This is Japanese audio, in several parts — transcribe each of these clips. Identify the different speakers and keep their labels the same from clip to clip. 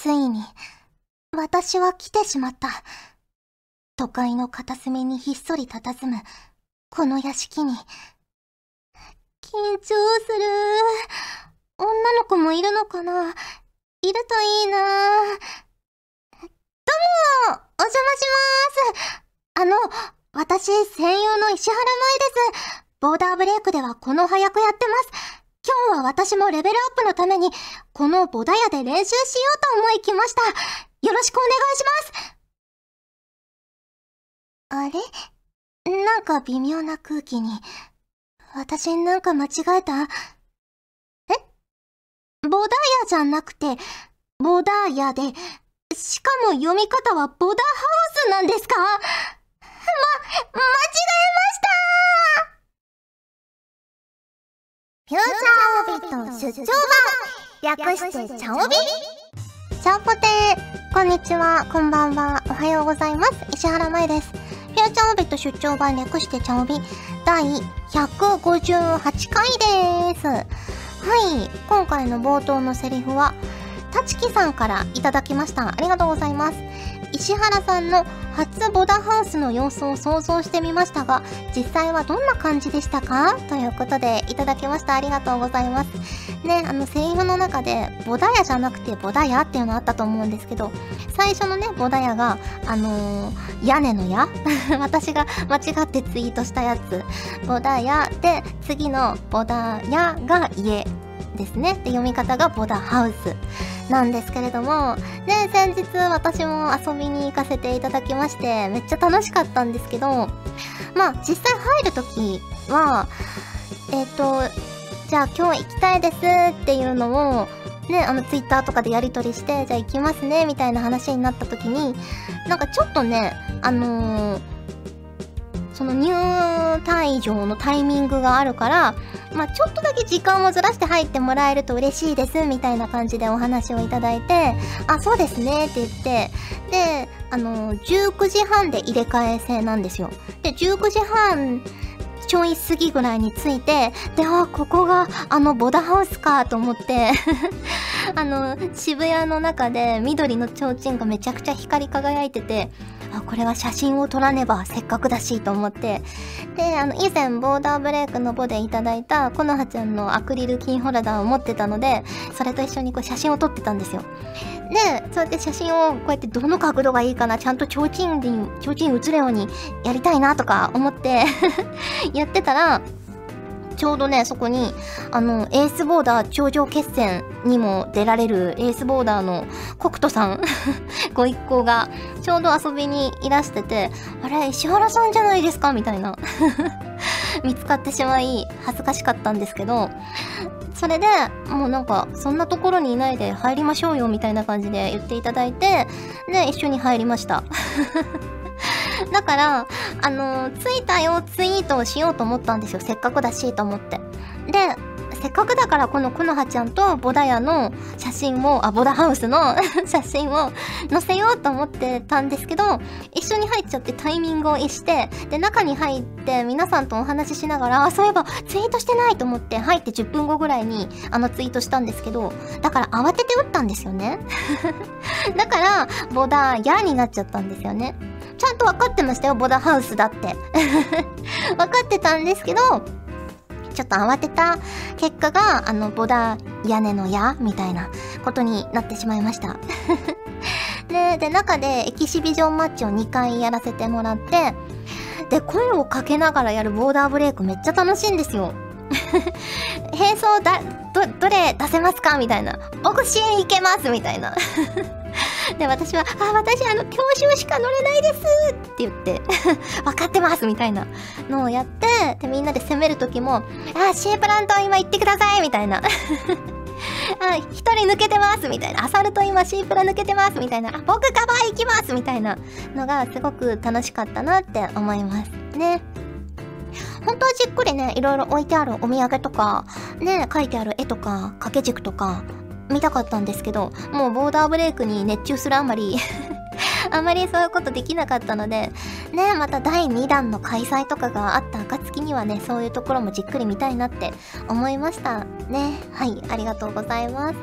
Speaker 1: ついに、私は来てしまった。都会の片隅にひっそり佇む、この屋敷に。緊張する。女の子もいるのかないるといいなどうもお邪魔しますあの、私、声優の石原舞です。ボーダーブレイクではこの早くやってます。今日は私もレベルアップのために、このボダヤで練習しようと思い来ました。よろしくお願いします。あれ？なんか微妙な空気に。私なんか間違えた？え？ボダヤじゃなくて、ボダヤで、しかも読み方はボダハウスなんですか？ま、間違えました！
Speaker 2: フューチャーオビット出張版略してチャオビ
Speaker 1: チャオポテーこんにちは、こんばんは、おはようございます。石原舞です。フューチャーオビット出張版略してチャオビ第158回です。はい、今回の冒頭のセリフは、たちきさんからいただきました。ありがとうございます。石原さんの初ボダハウスの様子を想像してみましたが、実際はどんな感じでしたか？ということでいただきました。ありがとうございます。ね、あの、セリフの中で、ボダヤじゃなくてボダヤっていうのあったと思うんですけど、最初のね、ボダヤが、あのー、屋根の矢 私が間違ってツイートしたやつ。ボダヤで、次のボダヤが家ですね。で、読み方がボダハウス。なんですけれども、ね、先日私も遊びに行かせていただきまして、めっちゃ楽しかったんですけど、まあ、実際入るときは、えっ、ー、と、じゃあ今日行きたいですっていうのを、ね、あの、ツイッターとかでやり取りして、じゃあ行きますね、みたいな話になった時に、なんかちょっとね、あのーその入退場のタイミングがあるから、まあ、ちょっとだけ時間をずらして入ってもらえると嬉しいです、みたいな感じでお話をいただいて、あ、そうですね、って言って、で、あの、19時半で入れ替え制なんですよ。で、19時半、ちょい過ぎぐらいに着いて、で、あ、ここがあのボダハウスかと思って あの、渋谷の中で緑の提灯がめちゃくちゃ光り輝いてて、あ、これは写真を撮らねばせっかくだしと思って。で、あの、以前ボーダーブレイクのボでいただいたコノハちゃんのアクリルキーホルダーを持ってたので、それと一緒にこう写真を撮ってたんですよ。で、そうやって写真をこうやってどの角度がいいかな、ちゃんと提灯に、提灯映るようにやりたいなとか思って やってたら、ちょうどね、そこに、あの、エースボーダー頂上決戦にも出られるエースボーダーのコクトさん ご一行が、ちょうど遊びにいらしてて、あれ、石原さんじゃないですかみたいな 見つかってしまい、恥ずかしかったんですけど、それで、もうなんか、そんなところにいないで入りましょうよ、みたいな感じで言っていただいて、で、一緒に入りました。だから、あのー、着いたよツイートをしようと思ったんですよ。せっかくだしと思って。で、せっかくだからこのコノハちゃんとボダヤの写真を、あ、ボダハウスの 写真を載せようと思ってたんですけど、一緒に入っちゃってタイミングを逸して、で、中に入って皆さんとお話ししながら、あ、そういえばツイートしてないと思って入って10分後ぐらいにあのツイートしたんですけど、だから慌てて打ったんですよね。だから、ボダヤになっちゃったんですよね。ちゃんと分かってましたよ、ボダハウスだって。分かってたんですけど、ちょっと慌てた結果が、あの、ボダー屋根の矢みたいなことになってしまいました。で、で、中でエキシビジョンマッチを2回やらせてもらって、で、声をかけながらやるボーダーブレイクめっちゃ楽しいんですよ。並走だ、ど、どれ出せますか？みたいな。僕支援いけますみたいな。で、私は、あ、私、あの、教習しか乗れないですって言って、分かってますみたいなのをやって、で、みんなで攻める時も、あ、シープラント今行ってくださいみたいな。あ、一人抜けてますみたいな。アサルト今シープラ抜けてますみたいな。あ、僕カバー行きますみたいなのがすごく楽しかったなって思いますね。本当はじっくりね、いろいろ置いてあるお土産とか、ね、書いてある絵とか、掛け軸とか、見たかったんですけど、もうボーダーブレイクに熱中するあまり あまりそういうことできなかったので、ね、また第2弾の開催とかがあった暁にはね、そういうところもじっくり見たいなって思いました。ね。はい、ありがとうございます。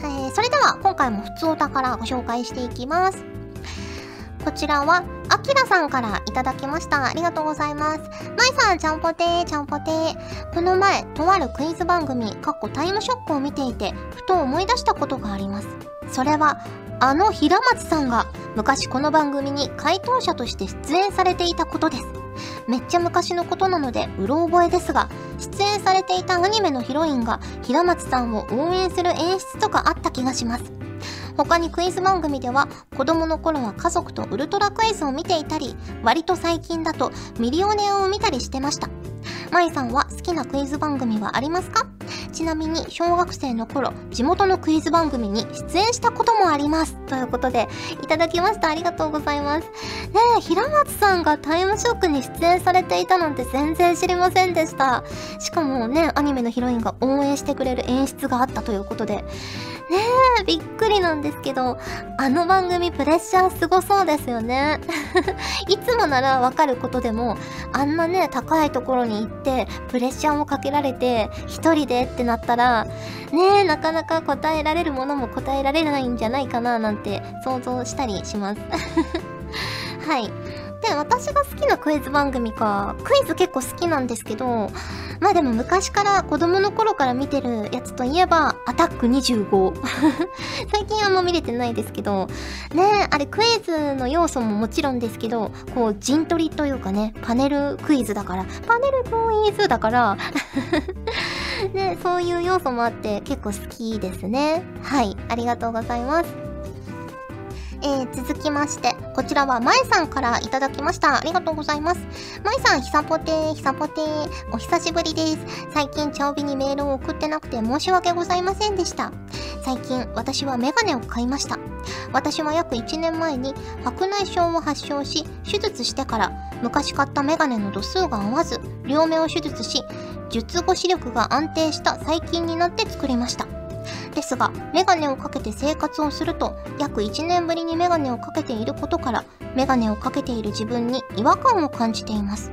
Speaker 1: えー、それでは今回も普通お宝ご紹介していきます。こちらは、あきらさんからいただきました。ありがとうございます。まいさん、ちゃんぽてー、ちゃんぽてー。この前、とあるクイズ番組、かっこタイムショックを見ていて、ふと思い出したことがあります。それは、あの平松さんが、昔この番組に回答者として出演されていたことです。めっちゃ昔のことなので、うろ覚えですが、出演されていたアニメのヒロインが、平松さんを応援する演出とかあった気がします。他にクイズ番組では子供の頃は家族とウルトラクイズを見ていたり割と最近だとミリオネアを見たりしてました。まいさんは好きなクイズ番組はありますか？ちなみに小学生の頃地元のクイズ番組に出演したこともあります。ということでいただきました。ありがとうございます。ねえ平松さんがタイムショックに出演されていたなんて全然知りませんでした。しかもねアニメのヒロインが応援してくれる演出があったということで。ねえ、びっくりなんですけど、あの番組プレッシャーすごそうですよね。いつもならわかることでも、あんなね、高いところに行って、プレッシャーもかけられて、一人でってなったら、ねえ、なかなか答えられるものも答えられないんじゃないかな、なんて想像したりします。はい。で、私が好きなクイズ番組か、クイズ結構好きなんですけど、まあでも昔から子供の頃から見てるやつといえば、アタック25。最近あんま見れてないですけど、ねあれクイズの要素ももちろんですけど、こう陣取りというかね、パネルクイズだから、パネルクイズだから ね、そういう要素もあって結構好きですね。はい、ありがとうございます。えー、続きまして、こちらはまえさんからいただきました。ありがとうございます。まえさん、ひさぽてー、ひさぽてー、お久しぶりです。最近、チャオビにメールを送ってなくて申し訳ございませんでした。最近、私はメガネを買いました。私は約1年前に白内障を発症し、手術してから、昔買ったメガネの度数が合わず、両目を手術し、術後視力が安定した最近になって作りました。ですが、メガネをかけて生活をすると、約1年ぶりにメガネをかけていることから、メガネをかけている自分に違和感を感じています。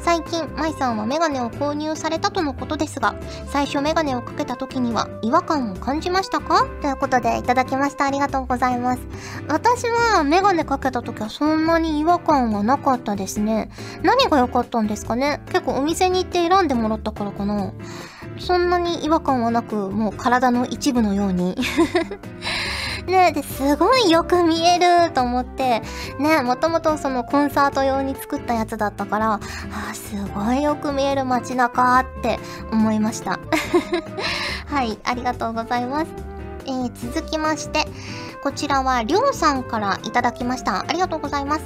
Speaker 1: 最近、舞さんはメガネを購入されたとのことですが、最初メガネをかけた時には違和感を感じましたか？ということでいただきました。ありがとうございます。私はメガネかけた時はそんなに違和感はなかったですね。何が良かったんですかね？結構お店に行って選んでもらったからかな。そんなに違和感はなく、もう体の一部のように ねで、すごいよく見えると思って、ね、もともとそのコンサート用に作ったやつだったから、あ、すごいよく見える街中って思いました。はい、ありがとうございます。えー、続きまして、こちらはりょうさんからいただきました。ありがとうございます。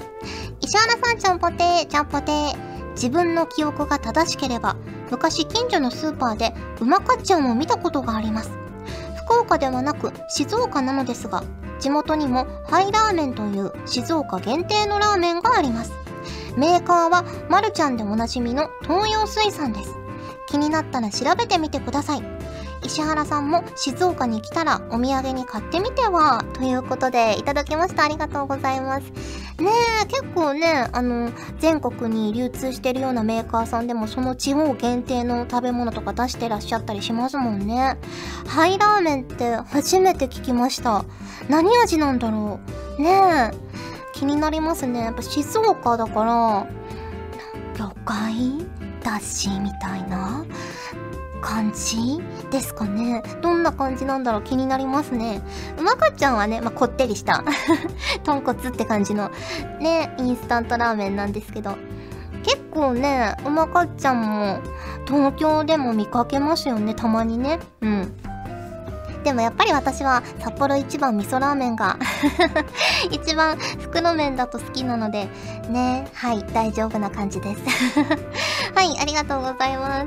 Speaker 1: 石原さんちゃんぽてー、ちゃんぽてー。自分の記憶が正しければ、昔近所のスーパーでうまかっちゃんを見たことがあります。福岡ではなく静岡なのですが、地元にもハイラーメンという静岡限定のラーメンがあります。メーカーはまるちゃんでおなじみの東洋水産です。気になったら調べてみてください。石原さんも静岡に来たらお土産に買ってみては？ということでいただきました。ありがとうございます。ねえ、結構ね、あの、全国に流通してるようなメーカーさんでもその地方限定の食べ物とか出してらっしゃったりしますもんね。ハイラーメンって初めて聞きました。何味なんだろう？ねえ、気になりますね。やっぱ静岡だから、魚介だしみたいな感じですかね。どんな感じなんだろう気になりますね。うまかっちゃんはね、まあ、こってりした 豚骨って感じのね、インスタントラーメンなんですけど。結構ね、うまかっちゃんも東京でも見かけますよね、たまにね。うん。でもやっぱり私は札幌一番味噌ラーメンが 一番袋麺だと好きなので、ね、はい、大丈夫な感じです はい、ありがとうございます。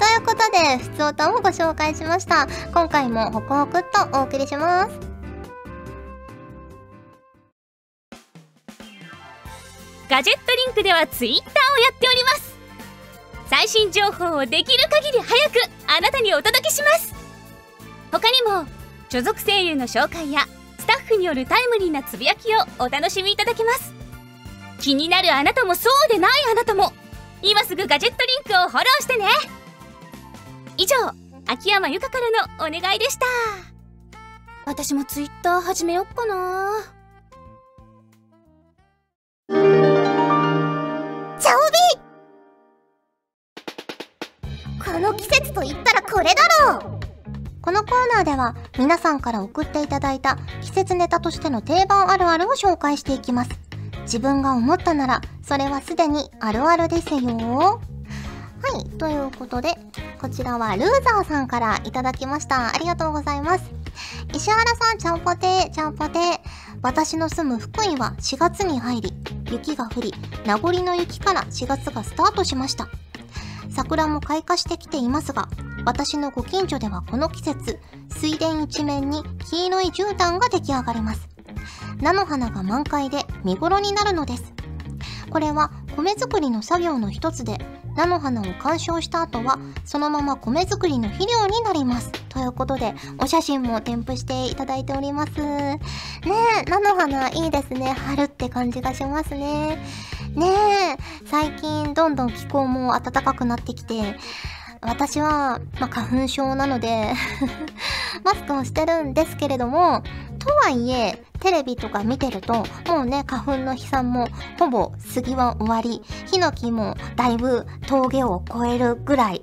Speaker 1: ということで、普通歌をご紹介しました。今回もホクホクっとお送りします。
Speaker 3: ガジェットリンクではツイッターをやっております最新情報をできる限り早くあなたにお届けします他にも所属声優の紹介やスタッフによるタイムリーなつぶやきをお楽しみいただけます気になるあなたもそうでないあなたも今すぐガジェットリンクをフォローしてね以上秋山由佳からのお願いでした私もツイッター始めよっかな
Speaker 2: チャオビこの季節と言ったらこれだろう
Speaker 1: このコーナーでは皆さんから送っていただいた季節ネタとしての定番あるあるを紹介していきます。自分が思ったならそれはすでにあるあるですよ。はい、ということで、こちらはルーザーさんからいただきました。ありがとうございます。石原さん、ちゃんぽてー、ちゃんぽてー。私の住む福井は4月に入り、雪が降り、名残の雪から4月がスタートしました。桜も開花してきていますが、私のご近所ではこの季節、水田一面に黄色い絨毯が出来上がります。菜の花が満開で見頃になるのです。これは米作りの作業の一つで、菜の花を鑑賞した後は、そのまま米作りの肥料になります。ということで、お写真も添付していただいております。ねえ、菜の花いいですね。春って感じがしますね。ねえ、最近どんどん気候も暖かくなってきて、私は、まあ、花粉症なので マスクをしてるんですけれども、とはいえ、テレビとか見てると、もうね、花粉の飛散もほぼ杉は終わり、ヒノキもだいぶ峠を越えるぐらい。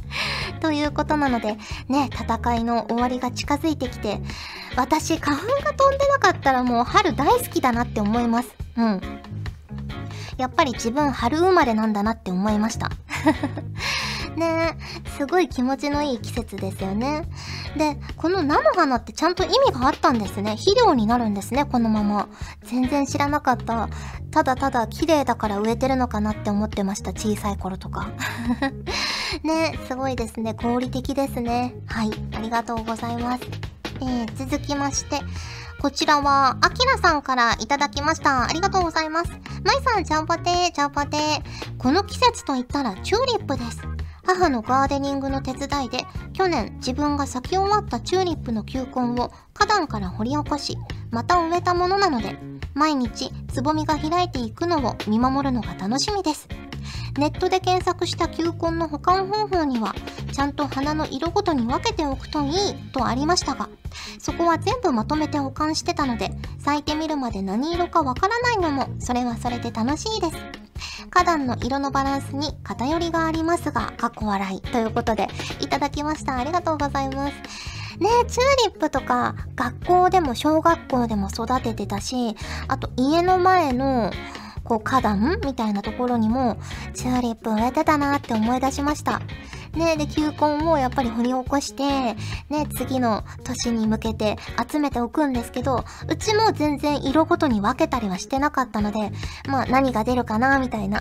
Speaker 1: ということなので、ね、戦いの終わりが近づいてきて、私、花粉が飛んでなかったらもう春大好きだなって思います。うん。やっぱり自分春生まれなんだなって思いました。ねすごい気持ちのいい季節ですよね。で、この菜の花ってちゃんと意味があったんですね。肥料になるんですね、このまま。全然知らなかった。ただただ綺麗だから植えてるのかなって思ってました、小さい頃とか。ねすごいですね。合理的ですね。はい、ありがとうございます。えー、続きまして、こちらは、あきらさんからいただきました。ありがとうございます。まいさん、ちゃんぽてー、ちゃんぽてー。この季節と言ったらチューリップです。母のガーデニングの手伝いで、去年自分が咲き終わったチューリップの球根を花壇から掘り起こし、また植えたものなので、毎日つぼみが開いていくのを見守るのが楽しみです。ネットで検索した球根の保管方法には、ちゃんと花の色ごとに分けておくといいとありましたが、そこは全部まとめて保管してたので、咲いてみるまで何色かわからないのも、それはそれで楽しいです。花壇の色のバランスに偏りがありますが、過去笑いということで、いただきました。ありがとうございます。ねチューリップとか、学校でも小学校でも育ててたし、あと家の前の、こう花壇みたいなところにも、チューリップ植えてたなって思い出しました。ねで、球根をやっぱり掘り起こして、ね、次の年に向けて集めておくんですけど、うちも全然色ごとに分けたりはしてなかったので、まあ何が出るかな、みたいな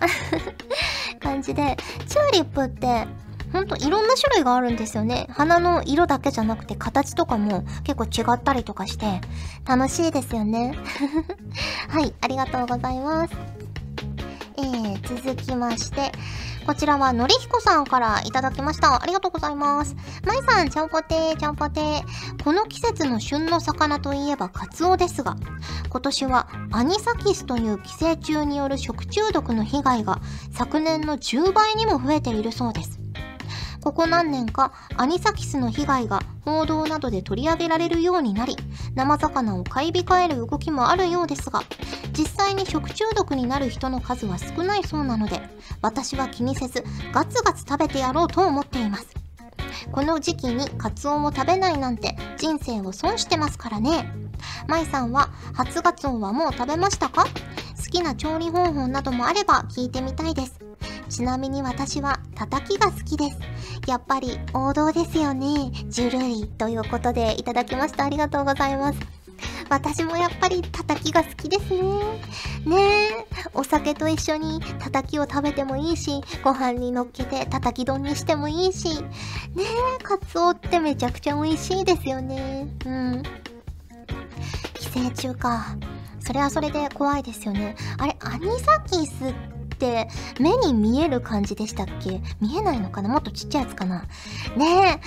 Speaker 1: 感じで、チューリップって、ほんといろんな種類があるんですよね。花の色だけじゃなくて形とかも結構違ったりとかして、楽しいですよね。はい、ありがとうございます。えー、続きまして、こちらはのりひこさんからいただきました。ありがとうございます。まいさん、ちゃんぽてー、ちゃんぽてー。この季節の旬の魚といえばカツオですが、今年はアニサキスという寄生虫による食中毒の被害が昨年の10倍にも増えているそうです。ここ何年かアニサキスの被害が報道などで取り上げられるようになり、生魚を買い控える動きもあるようですが、実際に食中毒になる人の数は少ないそうなので、私は気にせずガツガツ食べてやろうと思っています。この時期にカツオも食べないなんて人生を損してますからね。まいさんは初ガツオはもう食べましたか？好きな調理方法などもあれば聞いてみたいです。ちなみに私は叩きが好きです。やっぱり王道ですよね。ジュルリということでいただきました。ありがとうございます。私もやっぱり叩きが好きですね。ねえ、お酒と一緒に叩きを食べてもいいし、ご飯に乗っけて叩き丼にしてもいいし、ねえ、カツオってめちゃくちゃ美味しいですよね。うん。寄生虫か。それはそれで怖いですよね。あれ、アニサキスって目に見える感じでしたっけ？見えないのかな？もっとちっちゃいやつかな？ね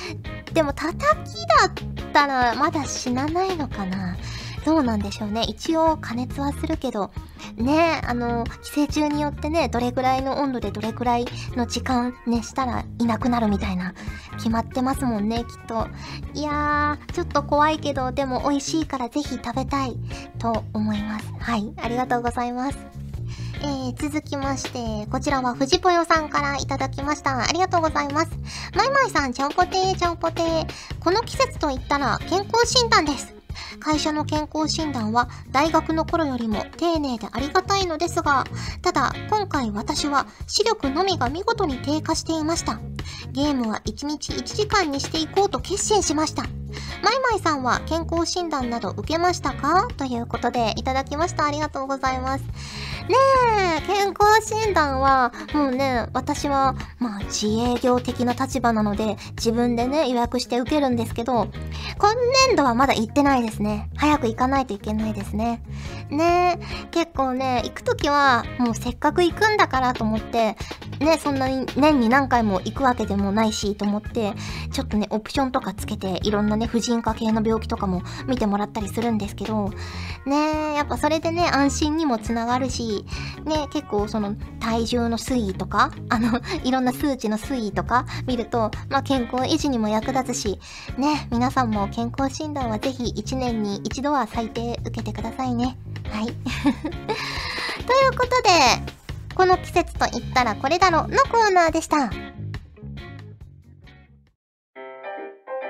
Speaker 1: え。でも叩きだったらまだ死なないのかな？どうなんでしょうね。一応加熱はするけど、ねあの、寄生虫によってね、どれぐらいの温度でどれぐらいの時間熱したらいなくなるみたいな、決まってますもんね、きっと。いやー、ちょっと怖いけど、でも美味しいからぜひ食べたいと思います。はい、ありがとうございます。えー、続きまして、こちらは藤ぽよさんからいただきました。ありがとうございます。まいまいさん、ちゃんぽてー、ちゃんぽてー。この季節と言ったら健康診断です。会社の健康診断は大学の頃よりも丁寧でありがたいのですが、ただ今回私は視力のみが見事に低下していました。ゲームは1日1時間にしていこうと決心しました。マイマイさんは健康診断など受けましたか？ということでいただきました。ありがとうございます。ねえ、健康診断は、もうね、私は、まあ、自営業的な立場なので、自分でね、予約して受けるんですけど、今年度はまだ行ってないですね。早く行かないといけないですね。ねえ、結構ね、行くときは、もうせっかく行くんだからと思って、ね、そんなに年に何回も行くわけでもないしと思って、ちょっとね、オプションとかつけて、いろんなね、婦人科系の病気とかも見てもらったりするんですけど、ねやっぱそれでね、安心にもつながるし、ね、結構その体重の推移とか、あの、いろんな数値の推移とか見ると、まあ健康維持にも役立つし、ね、皆さんも健康診断はぜひ1年に一度は最低受けてくださいね。はい。ということで、この季節と言ったらこれだろのコーナーでした。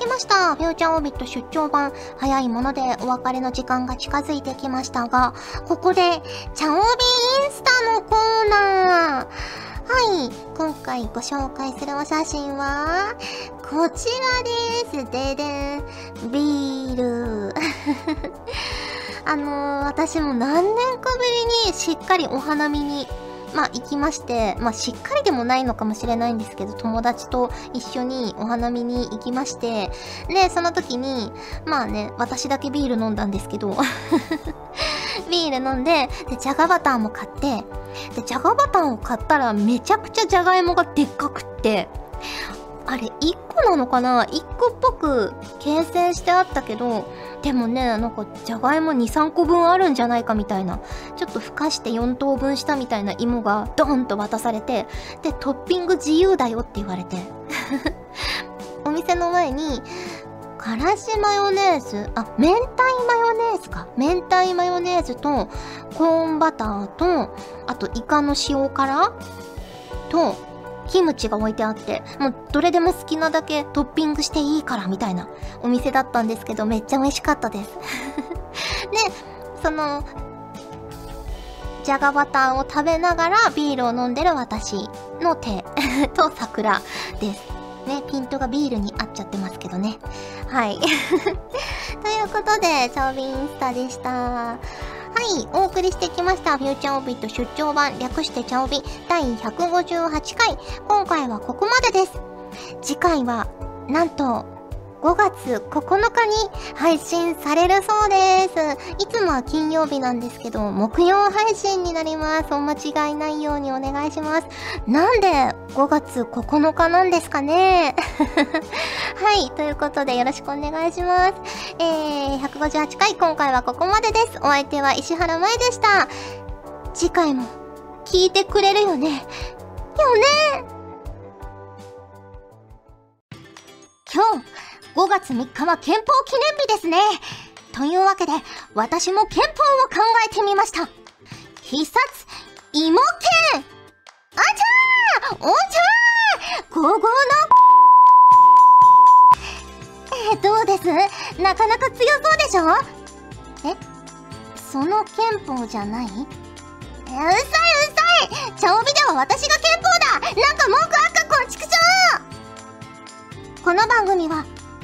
Speaker 1: きました。フューチャオービット出張版。早いものでお別れの時間が近づいてきましたが、ここで、チャオビインスタのコーナー。はい。今回ご紹介するお写真は、こちらです。ででん。ビール。あのー、私も何年かぶりにしっかりお花見にまあ行きまして、まあしっかりでもないのかもしれないんですけど、友達と一緒にお花見に行きまして、で、その時に、まあね、私だけビール飲んだんですけど ビール飲んで、で、じゃがバターも買って、で、じゃがバターを買ったらめちゃくちゃじゃがいもがでっかくって、あれ、1個なのかな ?1 個っぽく形成してあったけど、でもね、なんか、じゃがいも2、3個分あるんじゃないかみたいな、ちょっとふかして4等分したみたいな芋がドーンと渡されて、で、トッピング自由だよって言われて。お店の前に、からしマヨネーズ、あ、明太マヨネーズか。明太マヨネーズと、コーンバターと、あとイカの塩辛と、キムチが置いてあって、もうどれでも好きなだけトッピングしていいからみたいなお店だったんですけど、めっちゃ美味しかったです。で、その、じゃがバターを食べながらビールを飲んでる私の手 と桜です。ね、ピントがビールに合っちゃってますけどね。はい。ということで、チャービンスタでした。はい、お送りしてきました。フューチャーオビット出張版、略してチャオビ第158回。今回はここまでです。次回は、なんと、5月9日に配信されるそうです。いつもは金曜日なんですけど、木曜配信になります。お間違いないようにお願いします。なんで5月9日なんですかね？はい、ということでよろしくお願いします。えー、158回今回はここまでです。お相手は石原舞でした。次回も聞いてくれるよね？よね？今日5月3日は憲法記念日ですね。というわけで、私も憲法を考えてみました。必殺、芋剣あちゃー!おんちゃー!ゴーゴーのえどうです？なかなか強そうでしょ？え？その憲法じゃない？うさいうさい！チャオビでは私が憲法だ！なんか文句あっかこんちくしょう！この番組は